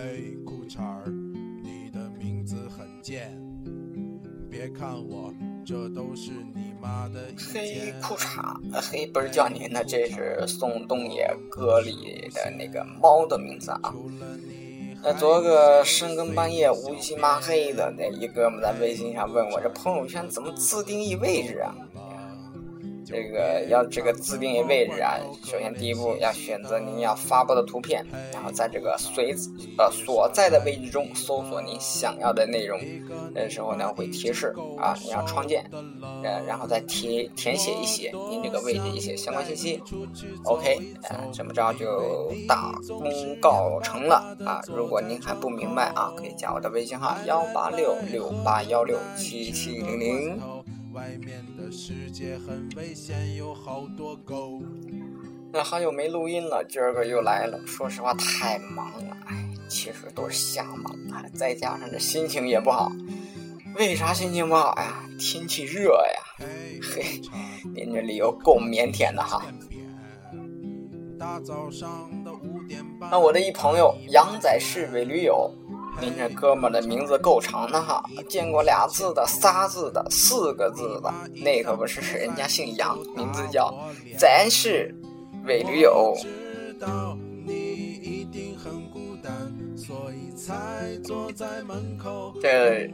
嘿，裤衩儿，你的名字很贱。别看我，这都是你妈的意黑。裤衩，呃黑不是叫您的，这是宋冬野歌里的那个猫的名字啊。那，昨个深更半夜乌漆麻黑的，那一哥们在微信上问我，这朋友圈怎么自定义位置啊？这个要这个自定义位置啊，首先第一步要选择您要发布的图片，然后在这个随呃所在的位置中搜索您想要的内容，这时候呢会提示啊你要创建，呃然后再填填写一些您这个位置一些相关信息，OK，呃这么着就大功告成了啊！如果您还不明白啊，可以加我的微信号幺八六六八幺六七七零零。外面的世界很危险，有好多狗。那好久没录音了，今儿个又来了。说实话，太忙了，哎，其实都是瞎忙啊。再加上这心情也不好，为啥心情不好呀？天气热呀。嘿，您这理由够腼腆的哈。那我的一朋友杨仔是伪驴友，您这哥们的名字够长的哈，见过俩字的、仨字的、四个字的，那可不是，人家姓杨，名字叫咱是伪驴友。这。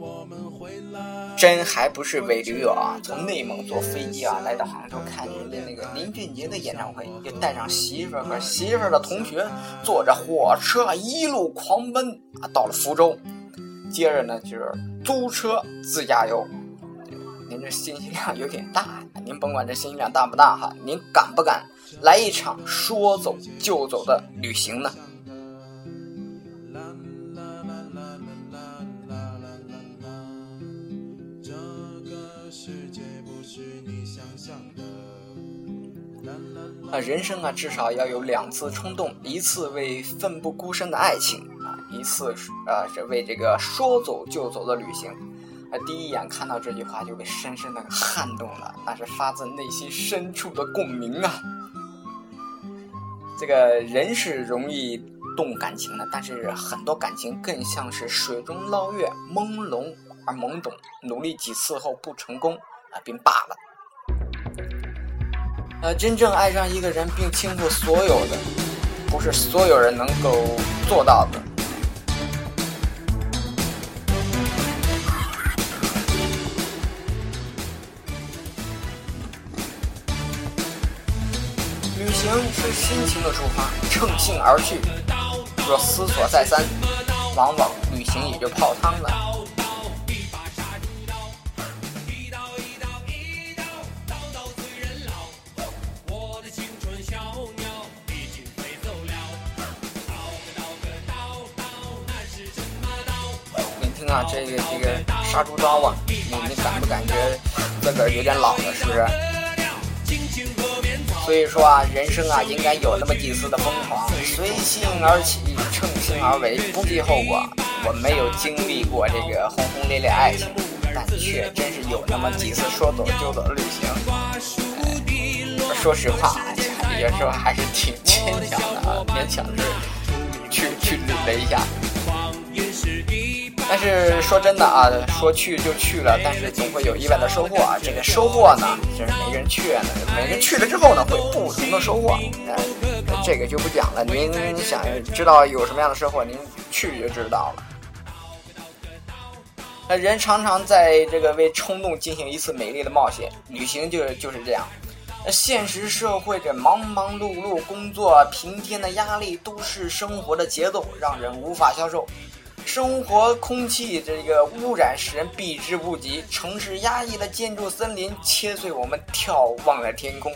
真还不是伪驴友啊！从内蒙坐飞机啊来到杭州看人家那个林俊杰的演唱会，就带上媳妇儿和媳妇儿的同学，坐着火车一路狂奔啊，到了福州，接着呢就是租车自驾游。您这信息量有点大，您甭管这信息量大不大哈，您敢不敢来一场说走就走的旅行呢？人生啊，至少要有两次冲动，一次为奋不顾身的爱情啊，一次是啊是为这个说走就走的旅行。啊，第一眼看到这句话就被深深的撼动了，那是发自内心深处的共鸣啊。这个人是容易动感情的，但是很多感情更像是水中捞月，朦胧而懵懂，努力几次后不成功啊，便罢了。呃，真正爱上一个人并倾覆所有的，不是所有人能够做到的。旅行是心情的出发，乘兴而去。若思索再三，往往旅行也就泡汤了。这个这个杀猪刀啊，你你感不感觉自个儿有点老了，是不是？所以说啊，人生啊，应该有那么几次的疯狂，随性而起，乘兴而为，不计后果。我没有经历过这个轰轰烈烈爱情，但却真是有那么几次说走就走的旅行。说实话啊，有时候还是挺牵强的啊，勉强是去去旅了一下。但是说真的啊，说去就去了，但是总会有意外的收获啊。这个收获呢，就是每个人去呢，每个人去了之后呢，会不同的收获。呃，这个就不讲了。您想知道有什么样的收获，您去就知道了。那人常常在这个为冲动进行一次美丽的冒险，旅行就就是这样。那现实社会这忙忙碌碌工作，平添的压力，都市生活的节奏让人无法消受。生活空气这个污染使人避之不及，城市压抑的建筑森林切碎我们眺望的天空。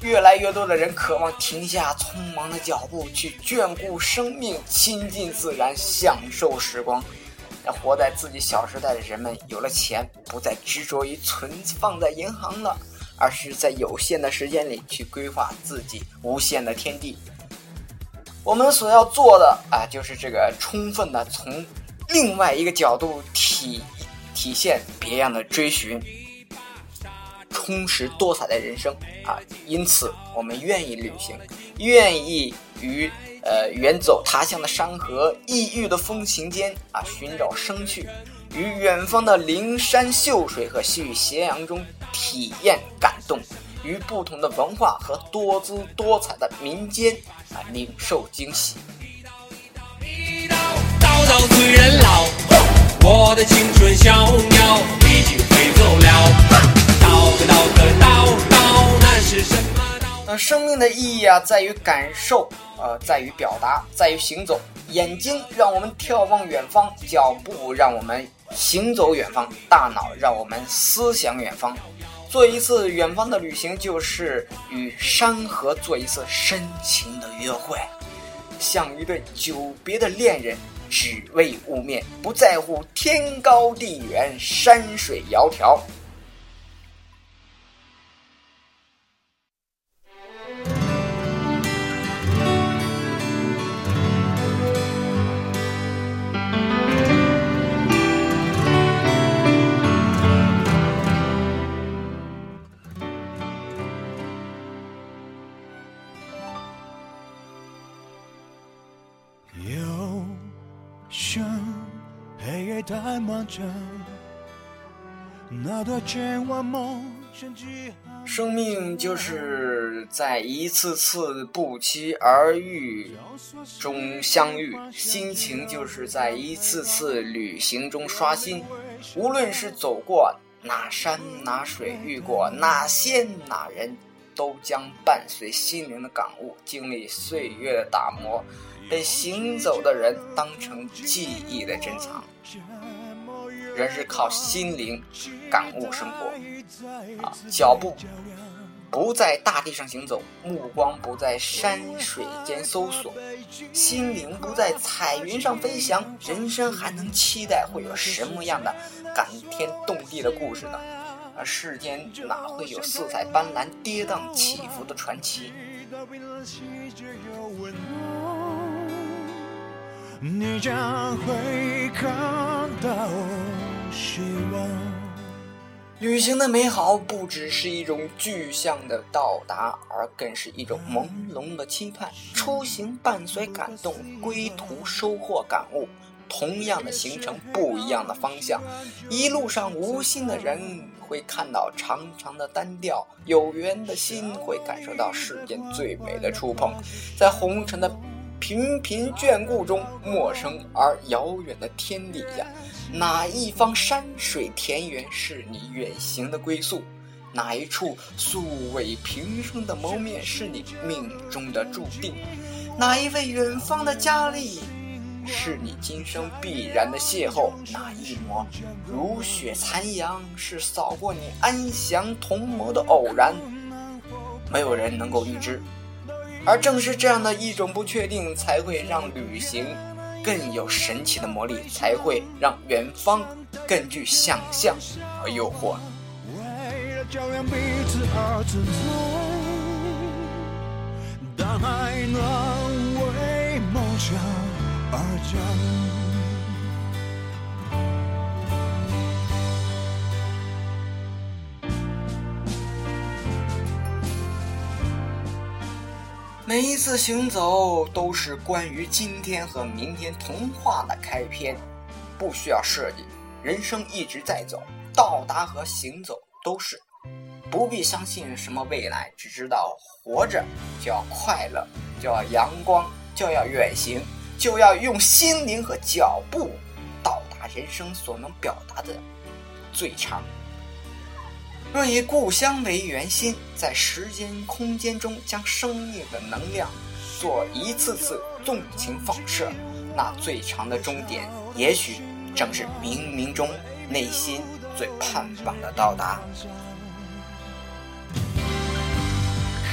越来越多的人渴望停下匆忙的脚步，去眷顾生命，亲近自然，享受时光。那活在自己小时代的人们，有了钱，不再执着于存放在银行了，而是在有限的时间里去规划自己无限的天地。我们所要做的啊，就是这个充分的从另外一个角度体体现别样的追寻，充实多彩的人生啊。因此，我们愿意旅行，愿意与呃，远走他乡的山河，异域的风情间啊，寻找生趣，于远方的灵山秀水和西域斜阳中体验感动，于不同的文化和多姿多彩的民间领受惊喜。叨叨催人老，我的青春小鸟已经飞走了。刀个刀个刀刀，那是什么叨？那生命的意义啊，在于感受，呃，在于表达，在于行走。眼睛让我们眺望远方，脚步让我们行走远方，大脑让我们思想远方。做一次远方的旅行，就是与山河做一次深情的约会，像一对久别的恋人，只为雾面，不在乎天高地远，山水窈窕。生，命就是在一次次不期而遇中相遇，心情就是在一次次旅行中刷新。无论是走过哪山哪水，遇过哪仙哪人，都将伴随心灵的感悟，经历岁月的打磨，被行走的人当成记忆的珍藏。人是靠心灵感悟生活啊，脚步不在大地上行走，目光不在山水间搜索，心灵不在彩云上飞翔，人生还能期待会有什么样的感天动地的故事呢？啊，世间哪会有色彩斑斓、跌宕起伏的传奇？你将会看到希望。旅行的美好不只是一种具象的到达，而更是一种朦胧的期盼。出行伴随感动，归途收获感悟。同样的行程，不一样的方向，一路上无心的人会看到长长的单调，有缘的心会感受到世间最美的触碰。在红尘的频频眷顾中，陌生而遥远的天底下，哪一方山水田园是你远行的归宿？哪一处素未平生的谋面是你命中的注定？哪一位远方的佳丽？是你今生必然的邂逅，那一抹如雪残阳是扫过你安详同谋的偶然，没有人能够预知。而正是这样的一种不确定，才会让旅行更有神奇的魔力，才会让远方更具想象和诱惑。为了照亮彼此而存在，当爱暖为梦想而战。每一次行走都是关于今天和明天童话的开篇，不需要设计，人生一直在走，到达和行走都是，不必相信什么未来，只知道活着就要快乐，就要阳光，就要远行，就要用心灵和脚步到达人生所能表达的最长。若以故乡为圆心，在时间空间中将生命的能量做一次次纵情放射，那最长的终点，也许正是冥冥中内心最盼望的到达。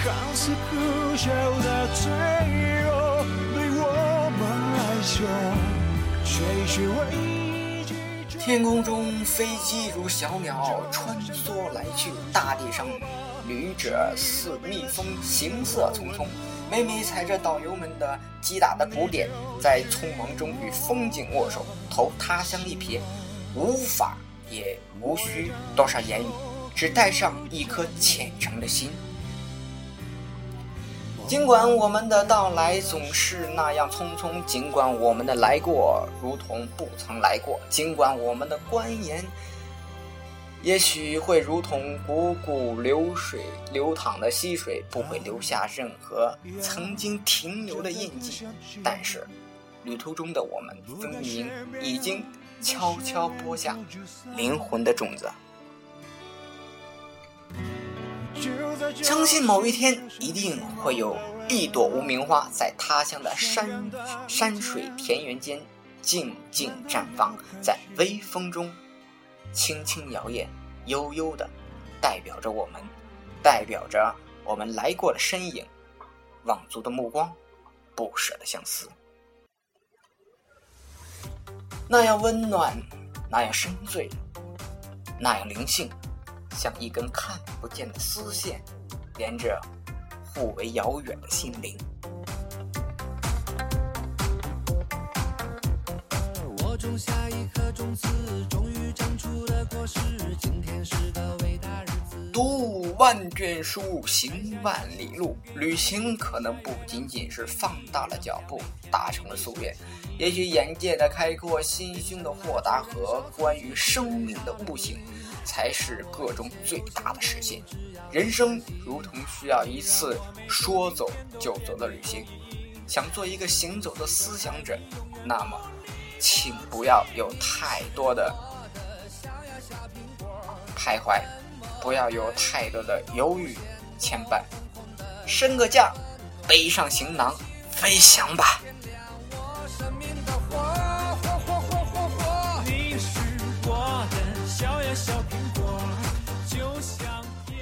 看似可笑的脆弱，对我们来说，却是唯一记住。天空中飞机如小鸟穿梭来去，大地上旅者似蜜蜂行色匆匆。每每踩着导游们的击打的鼓点，在匆忙中与风景握手，投他乡一瞥，无法也无需多少言语，只带上一颗虔诚的心。尽管我们的到来总是那样匆匆，尽管我们的来过如同不曾来过，尽管我们的观言也许会如同汩汩流水流淌的溪水，不会留下任何曾经停留的印记，但是旅途中的我们分明已经悄悄播下灵魂的种子。相信某一天一定会有一朵无名花在他乡的山山水田园间静静绽放，在微风中轻轻摇曳，悠悠的代表着我们，代表着我们来过的身影，望族的目光，不舍的相思，那样温暖，那样深邃，那样灵性。像一根看不见的丝线，连着互为遥远的心灵。我种下一颗种子，终于长出了果实。今天是个伟大日子。读万卷书，行万里路。旅行可能不仅仅是放大了脚步，达成了夙愿，也许眼界的开阔，心胸的豁达和关于生命的悟性。才是个中最大的实现。人生如同需要一次说走就走的旅行。想做一个行走的思想者，那么，请不要有太多的徘徊，不要有太多的犹豫牵绊，升个降，背上行囊，飞翔吧。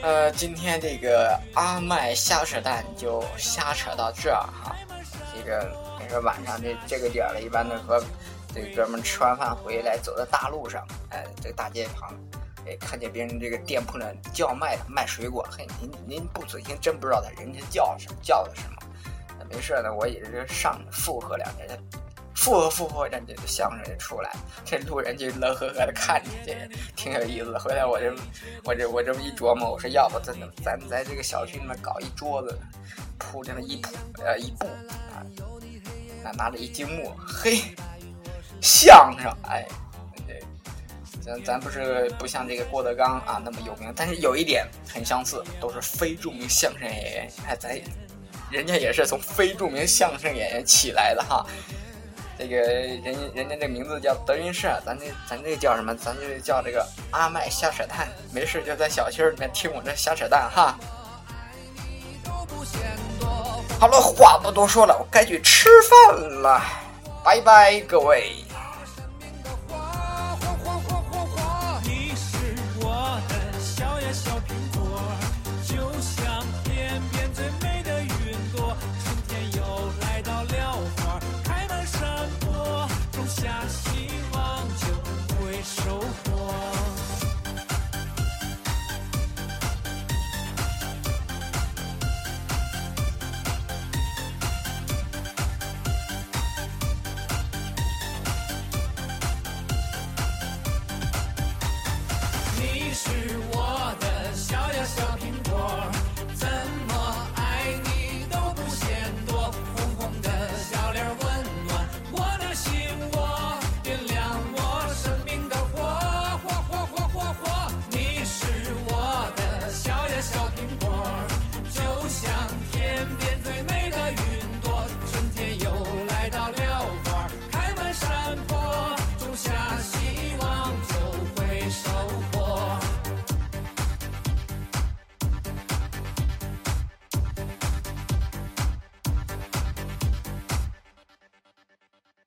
呃，今天这个阿麦瞎扯淡就瞎扯到这儿哈。这个你说晚上这这个点儿了，一般都和这哥们吃完饭回来，走在大路上，哎，这大街旁，哎，看见别人这个店铺呢叫卖的卖水果，嘿，您您不仔细真不知道他人家叫什么叫的什么。那没事呢，我也是上附和两句。附和附和，人家这相声就出来，这路人就乐呵呵的看着，这挺有意思的。回来我这我这我这么一琢磨，我说要不咱咱在这个小区里面搞一桌子，铺这么一铺呃一布啊，拿拿着一积木，嘿，相声，哎，对，咱咱不是不像这个郭德纲啊那么有名，但是有一点很相似，都是非著名相声演员，哎，咱人家也是从非著名相声演员起来的哈。这个人人家这名字叫德云社，咱这咱这叫什么？咱就叫这个阿麦瞎扯淡。没事就在小区里面听我这瞎扯淡哈。好了，话不多说了，我该去吃饭了，拜拜各位。